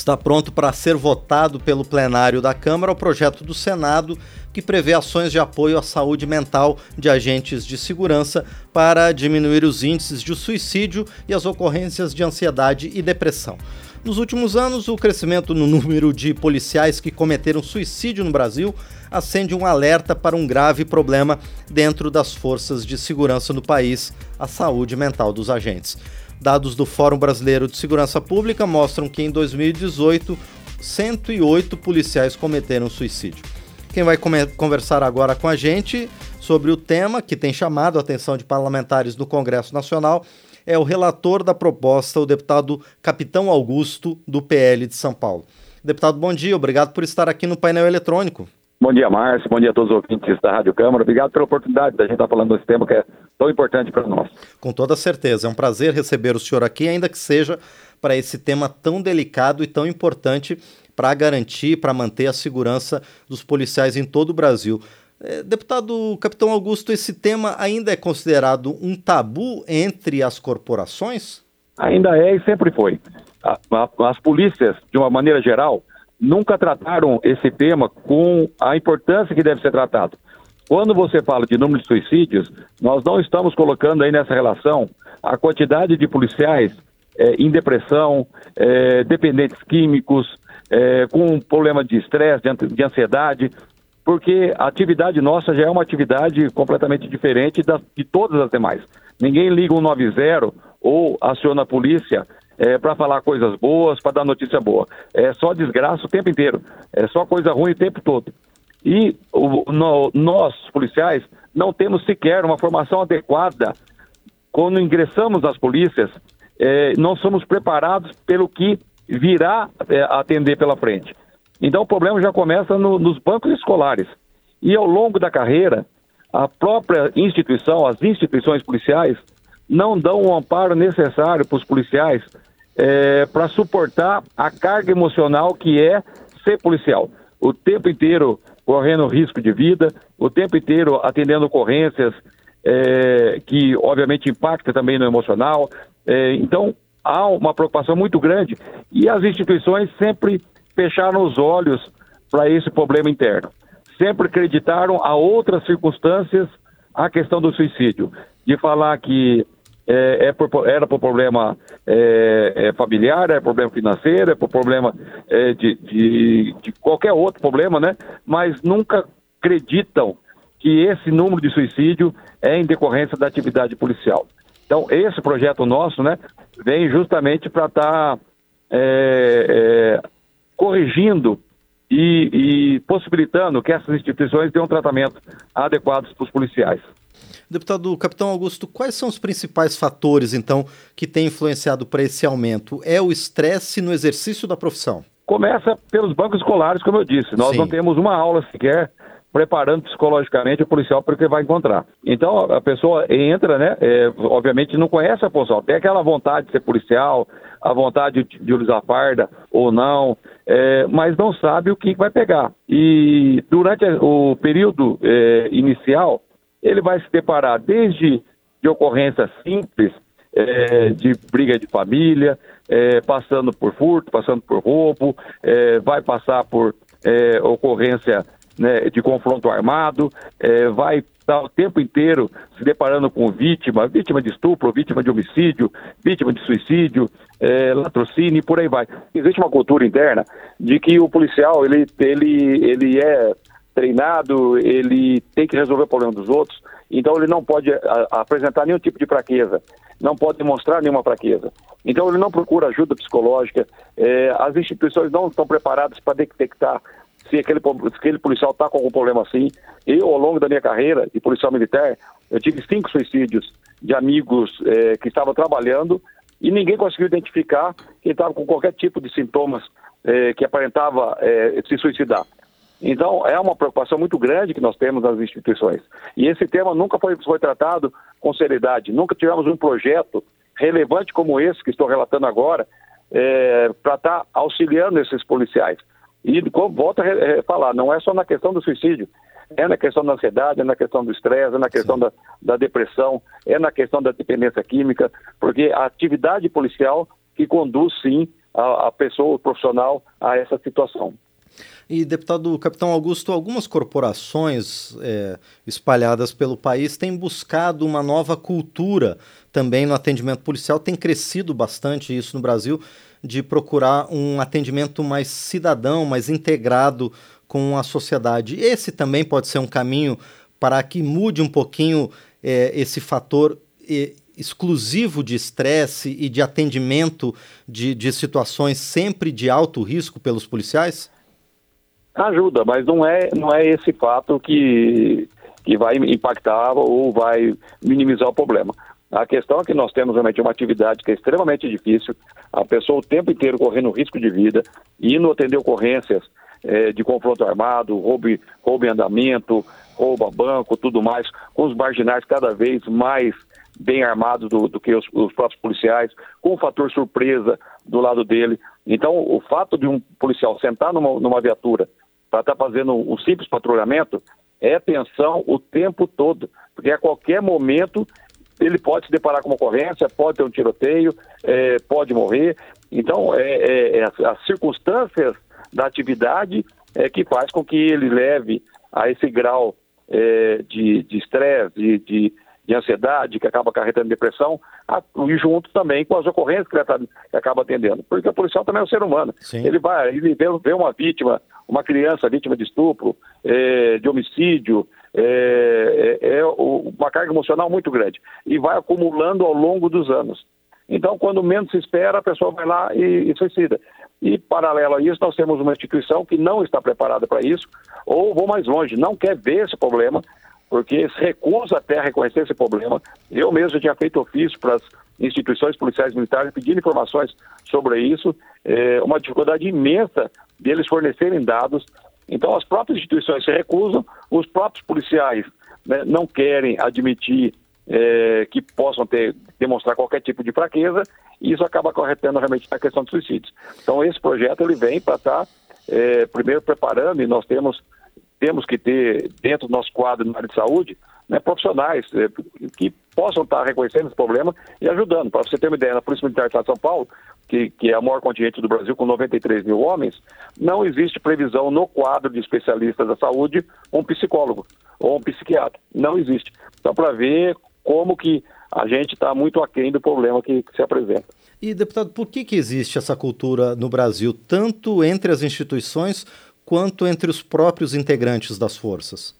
Está pronto para ser votado pelo plenário da Câmara o projeto do Senado que prevê ações de apoio à saúde mental de agentes de segurança para diminuir os índices de suicídio e as ocorrências de ansiedade e depressão. Nos últimos anos, o crescimento no número de policiais que cometeram suicídio no Brasil acende um alerta para um grave problema dentro das forças de segurança no país, a saúde mental dos agentes. Dados do Fórum Brasileiro de Segurança Pública mostram que em 2018, 108 policiais cometeram suicídio. Quem vai conversar agora com a gente sobre o tema que tem chamado a atenção de parlamentares no Congresso Nacional é o relator da proposta, o deputado Capitão Augusto, do PL de São Paulo. Deputado, bom dia, obrigado por estar aqui no painel eletrônico. Bom dia, Márcio. Bom dia a todos os ouvintes da Rádio Câmara. Obrigado pela oportunidade da gente estar falando desse tema que é tão importante para nós. Com toda certeza. É um prazer receber o senhor aqui, ainda que seja para esse tema tão delicado e tão importante para garantir, para manter a segurança dos policiais em todo o Brasil. É, deputado Capitão Augusto, esse tema ainda é considerado um tabu entre as corporações? Ainda é e sempre foi. As polícias, de uma maneira geral, nunca trataram esse tema com a importância que deve ser tratado. Quando você fala de número de suicídios, nós não estamos colocando aí nessa relação a quantidade de policiais é, em depressão, é, dependentes químicos, é, com problema de estresse, de, de ansiedade porque a atividade nossa já é uma atividade completamente diferente de todas as demais. Ninguém liga um 90 ou aciona a polícia é, para falar coisas boas, para dar notícia boa. É só desgraça o tempo inteiro. É só coisa ruim o tempo todo. E o, no, nós, policiais, não temos sequer uma formação adequada. Quando ingressamos nas polícias, é, não somos preparados pelo que virá é, atender pela frente. Então o problema já começa no, nos bancos escolares. E ao longo da carreira, a própria instituição, as instituições policiais, não dão o amparo necessário para os policiais é, para suportar a carga emocional que é ser policial. O tempo inteiro correndo risco de vida, o tempo inteiro atendendo ocorrências é, que, obviamente, impacta também no emocional. É, então, há uma preocupação muito grande e as instituições sempre fecharam os olhos para esse problema interno. Sempre acreditaram a outras circunstâncias a questão do suicídio. De falar que é, é por, era por problema é, é, familiar, é problema financeiro, é por problema é, de, de, de, qualquer outro problema, né? Mas nunca acreditam que esse número de suicídio é em decorrência da atividade policial. Então, esse projeto nosso, né, vem justamente para estar tá, é, é, corrigindo e, e possibilitando que essas instituições dêem um tratamento adequado para os policiais. Deputado Capitão Augusto, quais são os principais fatores, então, que têm influenciado para esse aumento? É o estresse no exercício da profissão? Começa pelos bancos escolares, como eu disse. Nós Sim. não temos uma aula sequer preparando psicologicamente o policial para o que vai encontrar. Então, a pessoa entra, né, é, obviamente não conhece a função, tem aquela vontade de ser policial, a vontade de, usar farda ou não, é, mas não sabe o que vai pegar. E durante o período é, inicial, ele vai se deparar desde de ocorrências simples, é, de briga de família, é, passando por furto, passando por roubo, é, vai passar por é, ocorrência né, de confronto armado, é, vai estar o tempo inteiro se deparando com vítima, vítima de estupro, vítima de homicídio, vítima de suicídio, é, latrocínio e por aí vai. Existe uma cultura interna de que o policial ele, ele, ele é treinado, ele tem que resolver o problema dos outros, então ele não pode a, apresentar nenhum tipo de fraqueza, não pode demonstrar nenhuma fraqueza. Então ele não procura ajuda psicológica, é, as instituições não estão preparadas para detectar se aquele, se aquele policial está com algum problema assim. Eu, ao longo da minha carreira de policial militar, eu tive cinco suicídios de amigos é, que estavam trabalhando e ninguém conseguiu identificar quem estava com qualquer tipo de sintomas é, que aparentava se suicidar. Então, é uma preocupação muito grande que nós temos nas instituições. E esse tema nunca foi, foi tratado com seriedade. Nunca tivemos um projeto relevante como esse que estou relatando agora é, para estar tá auxiliando esses policiais. E volto a falar, não é só na questão do suicídio, é na questão da ansiedade, é na questão do estresse, é na questão da, da, depressão, é na questão da dependência química, porque a atividade policial que conduz, sim, a, a pessoa, o profissional, a essa situação. E, deputado Capitão Augusto, algumas corporações é, espalhadas pelo país têm buscado uma nova cultura também no atendimento policial. Tem crescido bastante isso no Brasil, de procurar um atendimento mais cidadão, mais integrado com a sociedade. Esse também pode ser um caminho para que mude um pouquinho é, esse fator é, exclusivo de estresse e de atendimento de, de situações sempre de alto risco pelos policiais? Ajuda, mas não é, não é esse fato que, que vai impactar ou vai minimizar o problema. A questão é que nós temos realmente uma atividade que é extremamente difícil, a pessoa o tempo inteiro correndo risco de vida, indo atender ocorrências é, de confronto armado, roubo, roubo em andamento, roubo a banco, tudo mais, com os marginais cada vez mais bem armados do, do que os, os, próprios policiais, com o fator surpresa do lado dele. Então, o fato de um policial sentar numa, numa viatura para estar tá fazendo um simples patrulhamento é tensão o tempo todo, porque a qualquer momento ele pode se deparar com uma ocorrência, pode ter um tiroteio, é, pode morrer. Então, é, é, é as circunstâncias da atividade é que faz com que ele leve a esse grau é, de estresse, de, de, de, ansiedade, que acaba acarretando depressão, a, e junto também com as ocorrências que ele tá, que acaba atendendo. Porque o policial também é um ser humano. Sim. Ele vai, ele vê, vê, uma vítima, uma criança vítima de estupro, é, de homicídio, é, é, é uma carga emocional muito grande e vai acumulando ao longo dos anos. Então, quando menos se espera, a pessoa vai lá e, e suicida. E, paralelo a isso, nós temos uma instituição que não está preparada para isso, ou vou mais longe, não quer ver esse problema, porque se recusa até a reconhecer esse problema. Eu mesmo tinha feito ofício para as instituições policiais militares pedindo informações sobre isso, é, uma dificuldade imensa deles fornecerem dados. Então, as próprias instituições se recusam, os próprios policiais né, não querem admitir é, que possam ter, demonstrar qualquer tipo de fraqueza, e isso acaba acarretando realmente na questão dos suicídios. Então, esse projeto ele vem para estar, tá, é, primeiro, preparando, e nós temos, temos que ter, dentro do nosso quadro na área de saúde, né, profissionais é, que possam estar reconhecendo esse problema e ajudando. Para você ter uma ideia, na Polícia Militar de São Paulo, que, que é a maior contingente do Brasil, com 93 mil homens, não existe previsão no quadro de especialistas da saúde um psicólogo ou um psiquiatra. Não existe. Então, para ver como que a gente está muito aquém do problema que, que, se apresenta. E, deputado, por que, que existe essa cultura no Brasil, tanto entre as instituições quanto entre os próprios integrantes das forças?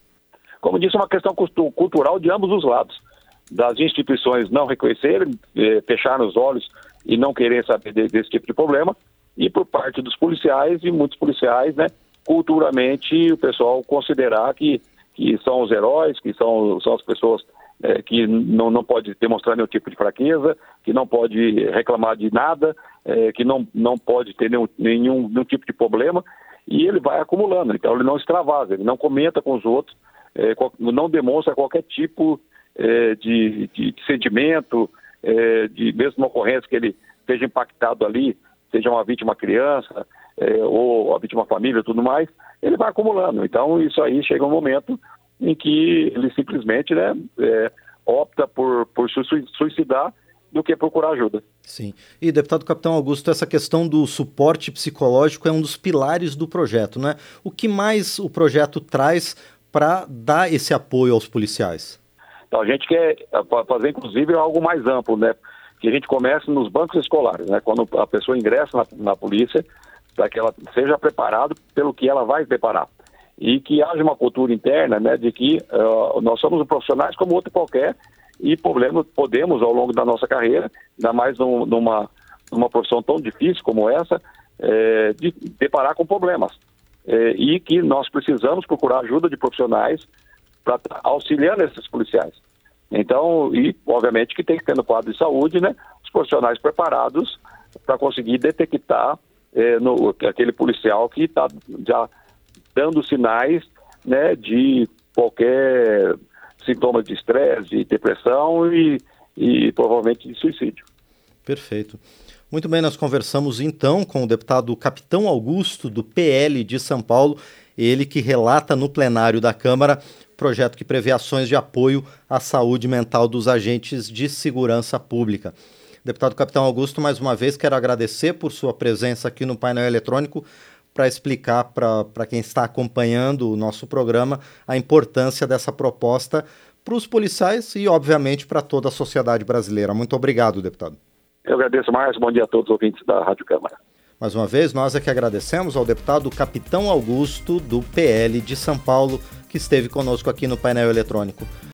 Como disse, é uma questão cultural de ambos os lados. Das instituições não reconhecerem, eh, fechar os olhos e não querer saber de, desse tipo de problema, e por parte dos policiais e muitos policiais, né, culturalmente o pessoal considerar que, que são os heróis, que são, são as pessoas é, que não, não pode demonstrar nenhum tipo de fraqueza, que não pode reclamar de nada, é, que não, não pode ter nenhum, nenhum, nenhum tipo de problema, e ele vai acumulando. Então ele não extravasa, ele não comenta com os outros, é, não demonstra qualquer tipo de, de, de, sentimento, de mesmo ocorrência que ele seja impactado ali, seja uma vítima criança, é, ou a vítima família tudo mais, ele vai acumulando. Então isso aí chega um momento em que ele simplesmente né, é, opta por, por suicidar do que procurar ajuda. Sim. E, deputado Capitão Augusto, essa questão do suporte psicológico é um dos pilares do projeto, né? O que mais o projeto traz para dar esse apoio aos policiais? Então, a gente quer fazer, inclusive, algo mais amplo, né? Que a gente comece nos bancos escolares, né? Quando a pessoa ingressa na, na polícia, para que ela seja preparada pelo que ela vai preparar e que haja uma cultura interna né, de que uh, nós somos profissionais como outro qualquer e podemos, podemos, ao longo da nossa carreira, ainda mais num, numa, numa profissão tão difícil como essa, é, de deparar com problemas. É, e que nós precisamos procurar ajuda de profissionais para auxiliar esses policiais. Então, e obviamente que tem que ter no quadro de saúde, né, os profissionais preparados para conseguir detectar é, no, aquele policial que está já dando sinais né, de qualquer sintoma de estresse, de depressão e, e provavelmente de suicídio. Perfeito. Muito bem, nós conversamos então com o deputado Capitão Augusto, do PL de São Paulo, ele que relata no plenário da Câmara projeto que prevê ações de apoio à saúde mental dos agentes de segurança pública. Deputado Capitão Augusto, mais uma vez quero agradecer por sua presença aqui no painel eletrônico para explicar para quem está acompanhando o nosso programa a importância dessa proposta para os policiais e, obviamente, para toda a sociedade brasileira. Muito obrigado, deputado. Eu agradeço, Márcio. Bom dia a todos os ouvintes da Rádio Câmara. Mais uma vez, nós é que agradecemos ao deputado Capitão Augusto, do PL de São Paulo, que esteve conosco aqui no painel eletrônico.